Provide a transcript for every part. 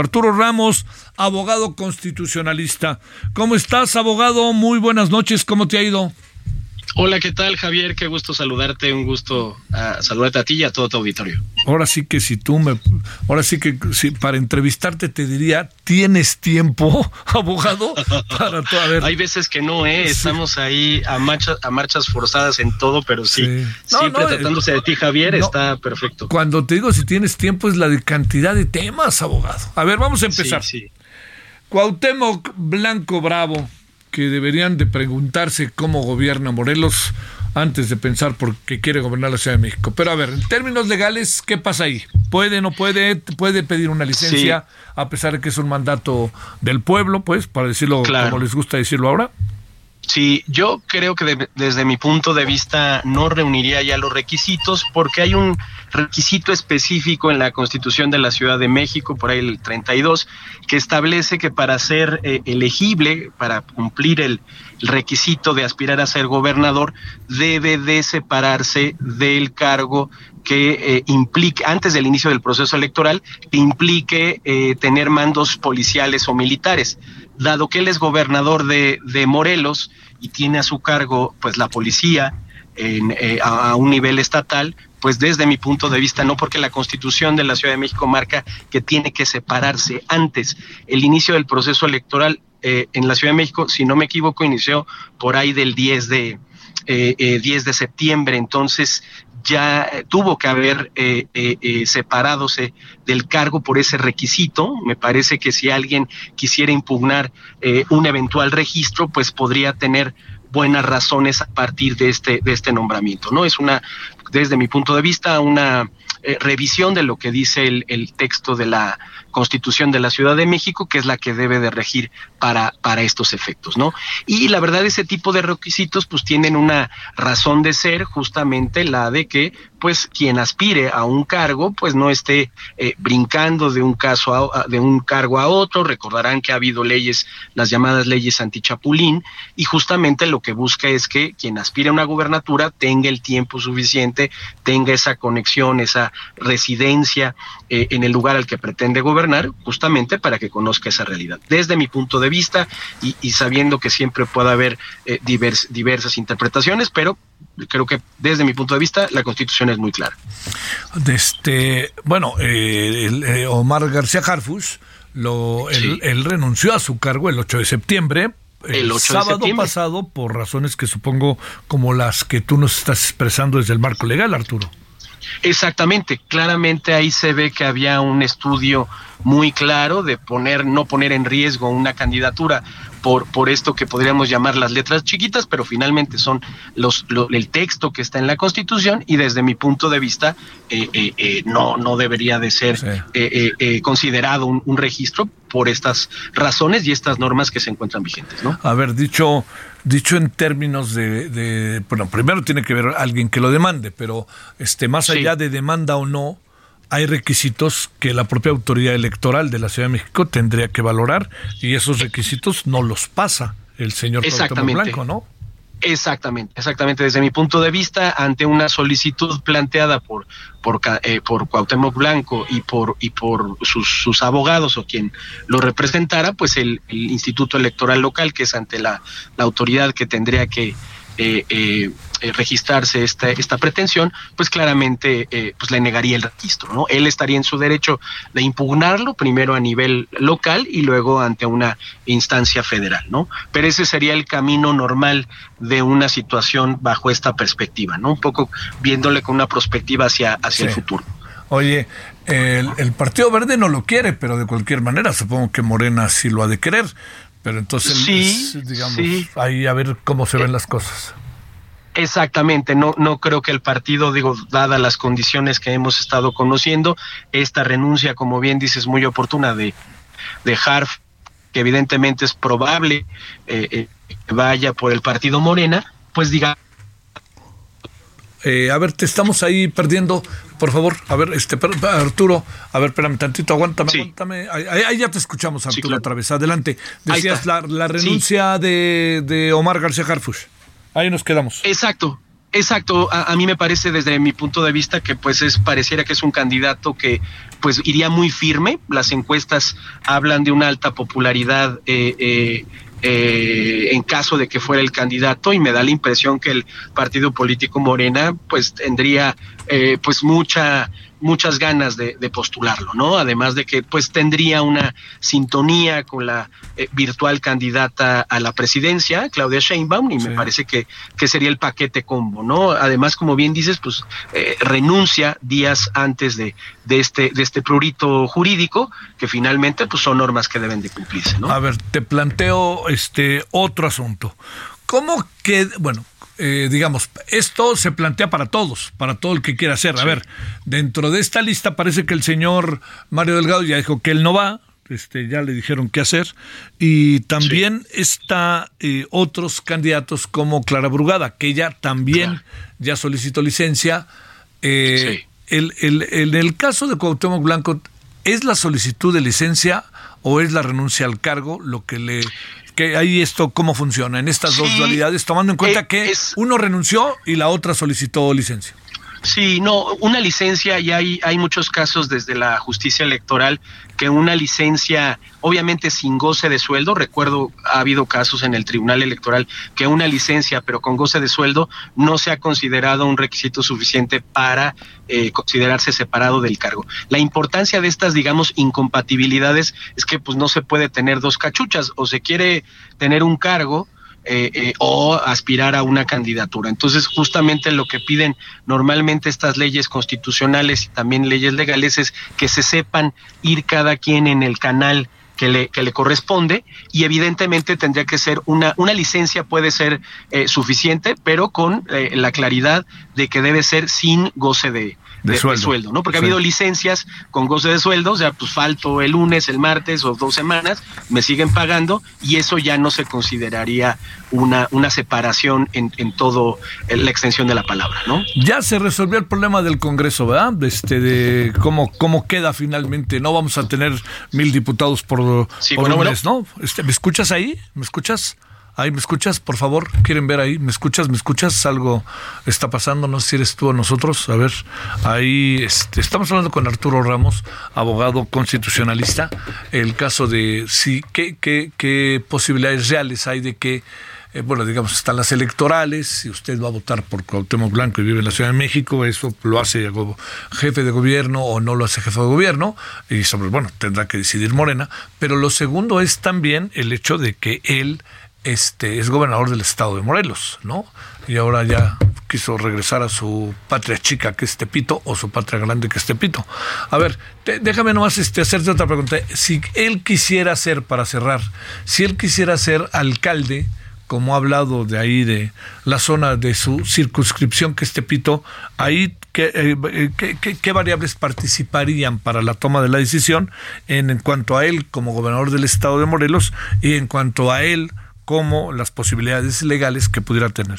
Arturo Ramos, abogado constitucionalista. ¿Cómo estás, abogado? Muy buenas noches. ¿Cómo te ha ido? Hola, ¿qué tal, Javier? Qué gusto saludarte, un gusto uh, saludarte a ti y a todo tu auditorio. Ahora sí que si tú me, ahora sí que si para entrevistarte te diría, ¿tienes tiempo, abogado? Para todo, a ver. Hay veces que no, ¿eh? Estamos ahí a, marcha, a marchas forzadas en todo, pero sí, sí. No, siempre no, tratándose de ti, Javier, no, está perfecto. Cuando te digo si tienes tiempo es la de cantidad de temas, abogado. A ver, vamos a empezar. Sí, sí. Cuauhtémoc Blanco Bravo que deberían de preguntarse cómo gobierna Morelos antes de pensar por qué quiere gobernar la Ciudad de México. Pero a ver, en términos legales, ¿qué pasa ahí? ¿Puede, no puede? ¿Puede pedir una licencia sí. a pesar de que es un mandato del pueblo, pues, para decirlo claro. como les gusta decirlo ahora? Sí, yo creo que de, desde mi punto de vista no reuniría ya los requisitos porque hay un requisito específico en la Constitución de la Ciudad de México, por ahí el 32, que establece que para ser eh, elegible, para cumplir el, el, requisito de aspirar a ser gobernador, debe de separarse del cargo que eh, implique, antes del inicio del proceso electoral, que implique eh, tener mandos policiales o militares. Dado que él es gobernador de, de Morelos y tiene a su cargo pues la policía en, eh, a, a un nivel estatal, pues desde mi punto de vista, no porque la constitución de la Ciudad de México marca que tiene que separarse antes. El inicio del proceso electoral eh, en la Ciudad de México, si no me equivoco, inició por ahí del 10 de, eh, eh, 10 de septiembre, entonces ya tuvo que haber eh, eh, separadose del cargo por ese requisito. Me parece que si alguien quisiera impugnar eh, un eventual registro, pues podría tener buenas razones a partir de este, de este nombramiento. No es una, desde mi punto de vista, una eh, revisión de lo que dice el, el, texto de la Constitución de la Ciudad de México, que es la que debe de regir para, para estos efectos, ¿no? Y la verdad, ese tipo de requisitos, pues tienen una razón de ser, justamente la de que, pues, quien aspire a un cargo, pues no esté eh, brincando de un caso a, de un cargo a otro. Recordarán que ha habido leyes, las llamadas leyes antichapulín, y justamente lo que busca es que quien aspire a una gubernatura tenga el tiempo suficiente, tenga esa conexión, esa residencia eh, en el lugar al que pretende gobernar, justamente para que conozca esa realidad. Desde mi punto de vista y, y sabiendo que siempre puede haber eh, divers, diversas interpretaciones, pero creo que desde mi punto de vista la constitución es muy clara. Este, bueno, eh, el, eh, Omar García Harfus, lo, sí. él, él, renunció a su cargo el 8 de septiembre. El, el 8 sábado de pasado por razones que supongo como las que tú nos estás expresando desde el marco legal, Arturo. Exactamente, claramente ahí se ve que había un estudio muy claro de poner, no poner en riesgo una candidatura por, por esto que podríamos llamar las letras chiquitas, pero finalmente son los, lo, el texto que está en la Constitución y desde mi punto de vista eh, eh, eh, no, no debería de ser sí. Eh, considerado un, un, registro por estas razones y estas normas que se encuentran vigentes. ¿no? A ver, dicho, dicho en términos de, de, bueno, primero tiene que ver alguien que lo demande, pero este, más sí. allá de demanda o no, hay requisitos que la propia autoridad electoral de la Ciudad de México tendría que valorar y esos requisitos no los pasa el señor Exactamente. Blanco, ¿no? Exactamente, exactamente. Desde mi punto de vista, ante una solicitud planteada por por, eh, por Cuauhtémoc Blanco y por y por sus, sus abogados o quien lo representara, pues el, el, Instituto Electoral Local, que es ante la, la autoridad que tendría que eh, eh, eh, registrarse esta, esta pretensión, pues claramente eh, pues le negaría el registro, ¿no? Él estaría en su derecho de impugnarlo primero a nivel local y luego ante una instancia federal, ¿no? Pero ese sería el camino normal de una situación bajo esta perspectiva, ¿no? Un poco viéndole con una perspectiva hacia, hacia el futuro. Oye, el, el, Partido Verde no lo quiere, pero de cualquier manera supongo que Morena sí lo ha de querer. Pero entonces, sí, digamos, sí. ahí a ver cómo se ven las cosas. Exactamente, no, no creo que el partido, digo, dadas las condiciones que hemos estado conociendo, esta renuncia, como bien dices, muy oportuna de, de Harf, que evidentemente es probable eh, eh, que vaya por el partido Morena, pues diga. Eh, a ver, te estamos ahí perdiendo. Por favor, a ver, este Arturo, a ver, espérame tantito, aguántame, sí. aguántame. Ahí, ahí, ya te escuchamos, Arturo, sí, claro. otra vez. Adelante. Decías la, la, renuncia sí. de, de, Omar García Harfush. Ahí nos quedamos. Exacto. Exacto, a, a, mí me parece desde mi punto de vista que pues es pareciera que es un candidato que pues iría muy firme. Las encuestas hablan de una alta popularidad eh, eh, eh, en caso de que fuera el candidato y me da la impresión que el partido político Morena pues tendría eh, pues mucha muchas ganas de, de, postularlo, ¿no? Además de que pues tendría una sintonía con la eh, virtual candidata a la presidencia, Claudia Sheinbaum, y sí. me parece que, que sería el paquete combo, ¿no? Además, como bien dices, pues eh, renuncia días antes de, de, este, de este prurito jurídico, que finalmente pues son normas que deben de cumplirse, ¿no? A ver, te planteo este otro asunto. ¿Cómo que, bueno, eh, digamos, esto se plantea para todos, para todo el que quiera hacer. Sí. A ver, dentro de esta lista parece que el señor Mario Delgado ya dijo que él no va, este, ya le dijeron qué hacer, y también sí. está eh, otros candidatos como Clara Brugada, que ella también claro. ya solicitó licencia. Eh, sí. El, el, el, el caso de Cuauhtémoc Blanco, ¿es la solicitud de licencia o es la renuncia al cargo lo que le que ahí esto cómo funciona en estas sí, dos dualidades, tomando en cuenta eh, que uno renunció y la otra solicitó licencia. Sí, no, una licencia, y hay, hay muchos casos desde la justicia electoral que una licencia, obviamente sin goce de sueldo, recuerdo ha habido casos en el Tribunal Electoral que una licencia, pero con goce de sueldo, no se ha considerado un requisito suficiente para eh, considerarse separado del cargo. La importancia de estas, digamos, incompatibilidades es que pues no se puede tener dos cachuchas, o se quiere tener un cargo, eh, eh, o aspirar a una candidatura. Entonces, justamente lo que piden normalmente estas leyes constitucionales y también leyes legales es que se sepan ir cada quien en el canal que le, que le corresponde y evidentemente tendría que ser una, una licencia puede ser eh, suficiente, pero con eh, la claridad de que debe ser sin goce de, de, de, sueldo. de, sueldo. ¿no? Porque ha habido licencias con goce de sueldo, o sea, pues falto el lunes, el martes o dos semanas, me siguen pagando y eso ya no se consideraría una, una separación en, en todo en la extensión de la palabra, ¿no? Ya se resolvió el problema del Congreso, ¿verdad? Este, de cómo, cómo queda finalmente. No vamos a tener mil diputados por, sí, por bueno, ¿no? Este, ¿Me escuchas ahí? ¿Me escuchas? Ahí, ¿me escuchas? Por favor, ¿quieren ver ahí? ¿Me escuchas? ¿Me escuchas? Algo está pasando, no sé si eres tú o nosotros. A ver, ahí este, estamos hablando con Arturo Ramos, abogado constitucionalista. El caso de sí, ¿qué, qué, qué posibilidades reales hay de que eh, bueno, digamos, están las electorales, si usted va a votar por Cuauhtémoc Blanco y vive en la Ciudad de México, eso lo hace jefe de gobierno o no lo hace jefe de gobierno, y sobre, bueno, tendrá que decidir Morena, pero lo segundo es también el hecho de que él este, es gobernador del estado de Morelos, ¿no? Y ahora ya quiso regresar a su patria chica, que es Tepito, o su patria grande, que es Tepito. A ver, déjame nomás este, hacerte otra pregunta. Si él quisiera ser, para cerrar, si él quisiera ser alcalde, como ha hablado de ahí, de la zona de su circunscripción, que es Tepito, ahí ¿qué, eh, qué, qué, variables participarían para la toma de la decisión en cuanto a él como gobernador del estado de Morelos y en cuanto a él como las posibilidades legales que pudiera tener.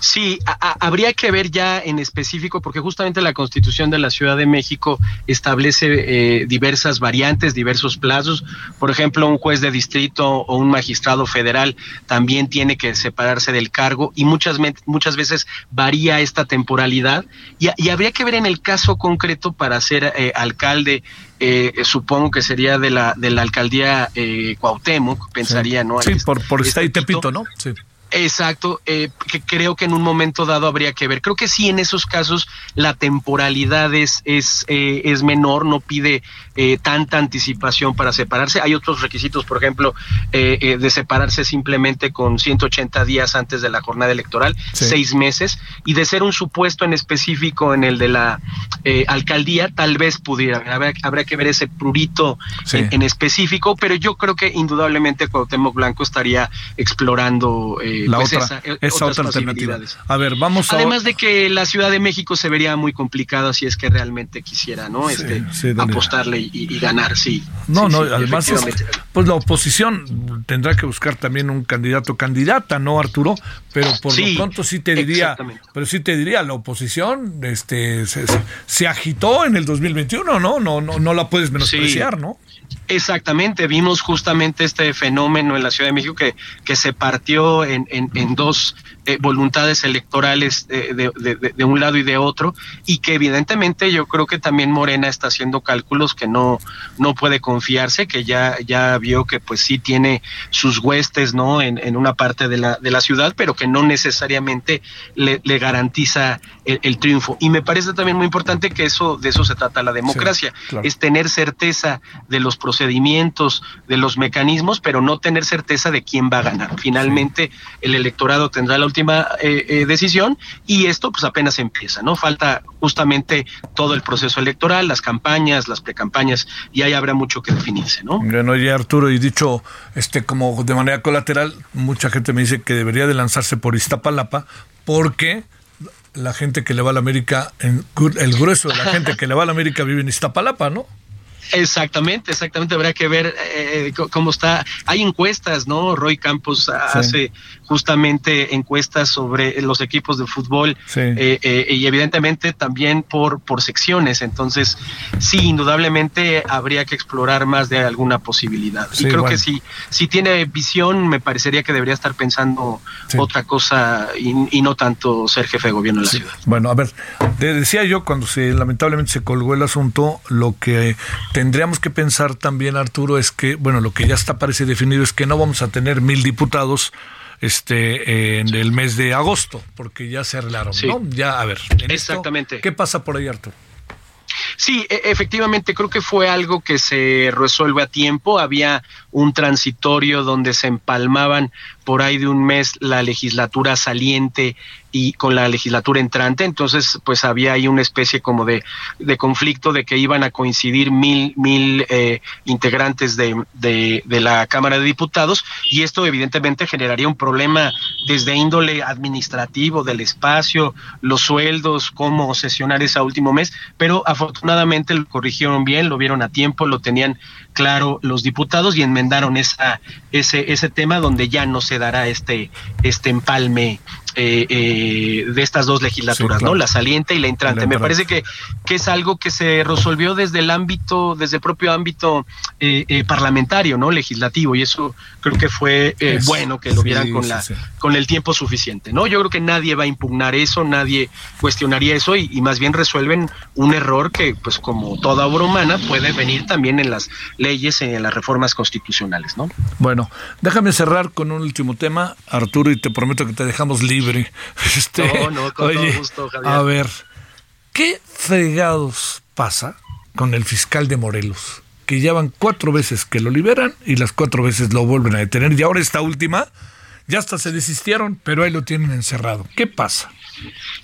Sí, habría que ver ya en específico, porque justamente la Constitución de la Ciudad de México establece eh, diversas variantes, diversos plazos. Por ejemplo, un juez de distrito o un magistrado federal también tiene que separarse del cargo y muchas, muchas veces varía esta temporalidad. Y, habría que ver en el caso concreto para ser eh, alcalde eh, supongo que sería de la de la alcaldía eh, Cuauhtémoc, pensaría, ¿no? Sí, por, por este, Tepito, ¿no? Sí. Exacto, eh, que creo que en un momento dado habría que ver. Creo que sí, en esos casos la temporalidad es, es, eh, es menor, no pide eh, tanta anticipación para separarse. Hay otros requisitos, por ejemplo, de separarse simplemente con 180 días antes de la jornada electoral, seis meses, y de ser un supuesto en específico en el de la alcaldía, tal vez pudiera. Habrá, que ver ese prurito en, específico, pero yo creo que indudablemente Cuauhtémoc Blanco estaría explorando la pues otra, esa, otra alternativa. A ver, vamos a... Además de que la Ciudad de México se vería muy complicado si es que realmente quisiera, ¿no? este, apostarle y, ganar, sí. No, no, además, pues la oposición tendrá que buscar también un candidato candidata, ¿no, Arturo? Pero por lo pronto sí te diría, pero sí te diría, la oposición este se, agitó en el 2021, ¿no? No, no, no la puedes menospreciar, ¿no? Exactamente, vimos justamente este fenómeno en la Ciudad de México que, que se partió en, en, en dos eh, voluntades electorales de, de, de, un lado y de otro y que evidentemente yo creo que también Morena está haciendo cálculos que no, no puede confiarse, que ya, ya vio que pues sí tiene sus huestes no en, en una parte de la, de la ciudad, pero que no necesariamente le, le garantiza el, triunfo. Y me parece también muy importante que eso, de eso se trata la democracia, es tener certeza de los procedimientos, de los mecanismos, pero no tener certeza de quién va a ganar. Finalmente el electorado tendrá la última eh, eh, decisión y esto pues apenas empieza, ¿no? Falta justamente todo el proceso electoral, las campañas, las precampañas y ahí habrá mucho que definirse, ¿no? Bueno, ya Arturo, y dicho este como de manera colateral, mucha gente me dice que debería de lanzarse por Iztapalapa porque la gente que le va a la América, el grueso de la gente que le va a la América vive en Iztapalapa, ¿no? Exactamente, exactamente. Habrá que ver eh, cómo está. Hay encuestas, ¿no? Roy Campos hace justamente encuestas sobre los equipos de fútbol eh, eh, y evidentemente también por, por secciones. Entonces, sí, indudablemente habría que explorar más de alguna posibilidad. y creo que si, si tiene visión, me parecería que debería estar pensando otra cosa y, no tanto ser jefe de gobierno de la ciudad. Bueno, a ver, te decía yo cuando se lamentablemente se colgó el asunto, lo que tendríamos que pensar también, Arturo, es que, bueno, lo que ya está parece definido es que no vamos a tener mil diputados este en el mes de agosto, porque ya se arreglaron, ¿no? Ya, a ver. Exactamente. ¿Qué pasa por ahí, Arturo? Sí, e, efectivamente, creo que fue algo que se resuelve a tiempo. Había un transitorio donde se empalmaban por ahí de un mes la legislatura saliente y con la legislatura entrante, entonces pues había ahí una especie como de, de conflicto de que iban a coincidir mil, mil eh, integrantes de, de, de, la Cámara de Diputados y esto evidentemente generaría un problema desde índole administrativo del espacio, los sueldos, cómo sesionar ese último mes, pero afortunadamente lo corrigieron bien, lo vieron a tiempo, lo tenían claro los diputados y enmendaron esa, ese, ese tema donde ya no se dará este, este empalme eh, eh, de estas dos legislaturas, ¿no? La saliente y la entrante. Me parece que, que es algo que se resolvió desde el ámbito, desde el propio ámbito eh, parlamentario, ¿no? Legislativo, y eso creo que fue bueno que lo vieran con la con el tiempo suficiente, ¿no? Yo creo que nadie va a impugnar eso, nadie cuestionaría eso, y, y más bien resuelven un error que, pues, como toda obra humana, puede venir también en las leyes, en las reformas constitucionales, ¿no? Bueno, déjame cerrar con un último tema, Arturo, y te prometo que te dejamos libre este, no, no, con todo gusto, Javier. A ver, ¿qué fregados pasa con el fiscal de Morelos? Que ya van cuatro veces que lo liberan y las cuatro veces lo vuelven a detener. Y ahora esta última, ya hasta se desistieron, pero ahí lo tienen encerrado. ¿Qué pasa?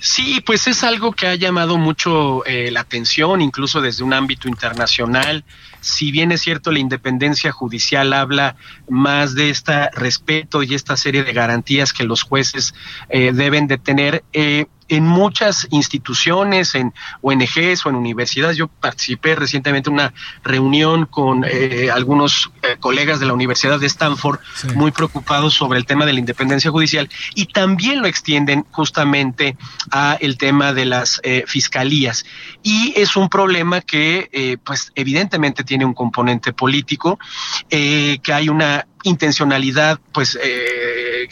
Sí, pues es algo que ha llamado mucho eh, la atención, incluso desde un ámbito internacional. Si bien es cierto, la independencia judicial habla más de este respeto y esta serie de garantías que los jueces eh, deben de tener, eh, en muchas instituciones, en ONGs o en universidades. Yo participé recientemente en una reunión con eh, algunos eh, colegas de la Universidad de Stanford muy preocupados sobre el tema de la independencia judicial y también lo extienden justamente a el tema de las eh, fiscalías. Y es un problema que, pues, evidentemente tiene un componente político, que hay una intencionalidad, pues, eh,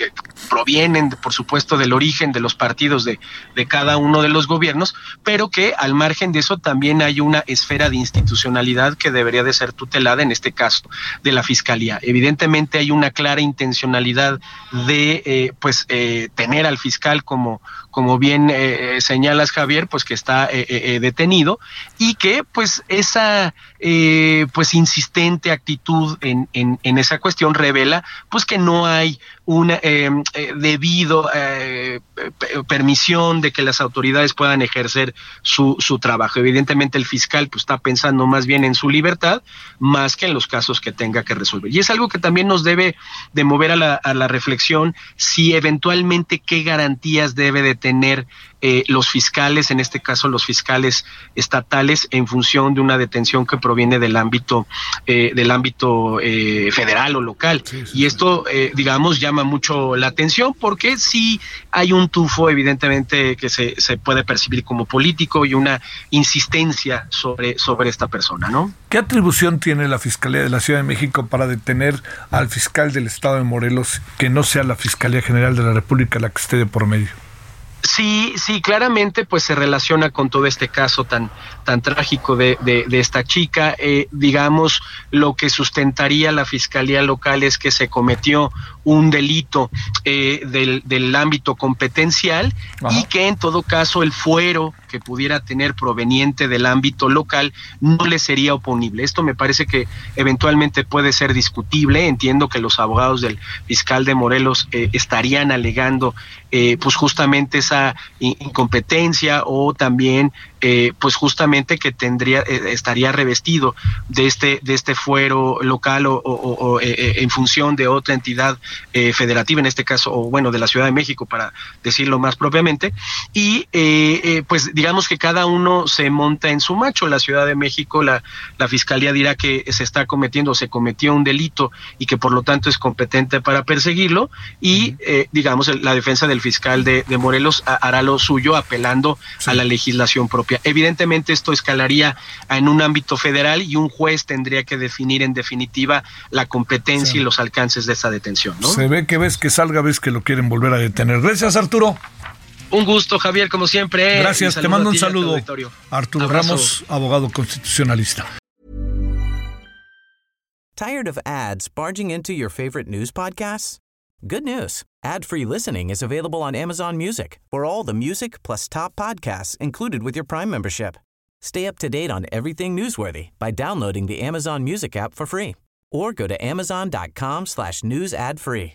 provienen, por supuesto, del origen de los partidos de, de cada uno de los gobiernos, pero que al margen de eso también hay una esfera de institucionalidad que debería de ser tutelada, en este caso, de la Fiscalía. Evidentemente hay una clara intencionalidad de, eh, pues, eh, tener al fiscal como, como bien eh, señalas, Javier, pues que está detenido y que, pues, esa, pues, insistente actitud en, en, en esa cuestión revela, pues, que no hay una eh, eh, debido eh, permisión de que las autoridades puedan ejercer su, su trabajo. Evidentemente el fiscal pues, está pensando más bien en su libertad más que en los casos que tenga que resolver. Y es algo que también nos debe de mover a la, a la reflexión si eventualmente qué garantías debe de tener eh, los fiscales, en este caso los fiscales estatales, en función de una detención que proviene del ámbito, eh, del ámbito eh, federal o local. y esto, digamos, mucho la atención porque sí hay un tufo, evidentemente, que se, se puede percibir como político y una insistencia sobre, sobre esta persona, ¿no? ¿Qué atribución tiene la Fiscalía de la Ciudad de México para detener al fiscal del Estado de Morelos que no sea la Fiscalía General de la República la que esté de por medio? Sí, sí, claramente pues se relaciona con todo este caso tan, tan trágico de, de, esta chica. Eh, digamos, lo que sustentaría la Fiscalía Local es que se cometió un delito eh, del, del, ámbito competencial y que en todo caso el fuero que pudiera tener proveniente del ámbito local no le sería oponible. Esto me parece que eventualmente puede ser discutible. Entiendo que los abogados del fiscal de Morelos eh, estarían alegando eh, pues justamente esa incompetencia o también eh, pues justamente que tendría estaría revestido de este de este fuero local o, en función de otra entidad federativa en este caso o bueno de la Ciudad de México para decirlo más propiamente y pues digamos que cada uno se monta en su macho la Ciudad de México la la fiscalía dirá que se está cometiendo se cometió un delito y que por lo tanto es competente para perseguirlo y digamos la defensa del fiscal de, Morelos hará lo suyo apelando a la legislación propia. Evidentemente esto escalaría en un ámbito federal y un juez tendría que definir en definitiva la competencia y los alcances de esa detención. ¿no? Se ve que ves que salga, ves que lo quieren volver a detener. Gracias Arturo. Un gusto, Javier, como siempre. Gracias, te mando un saludo. Arturo Ramos, abogado constitucionalista. Tired of ads barging into your favorite news podcasts? Good news. Ad-free listening is available on Amazon Music for all the music plus top podcasts included with your Prime membership. Stay up to date on everything newsworthy by downloading the Amazon Music app for free or go to amazon.com slash news ad free.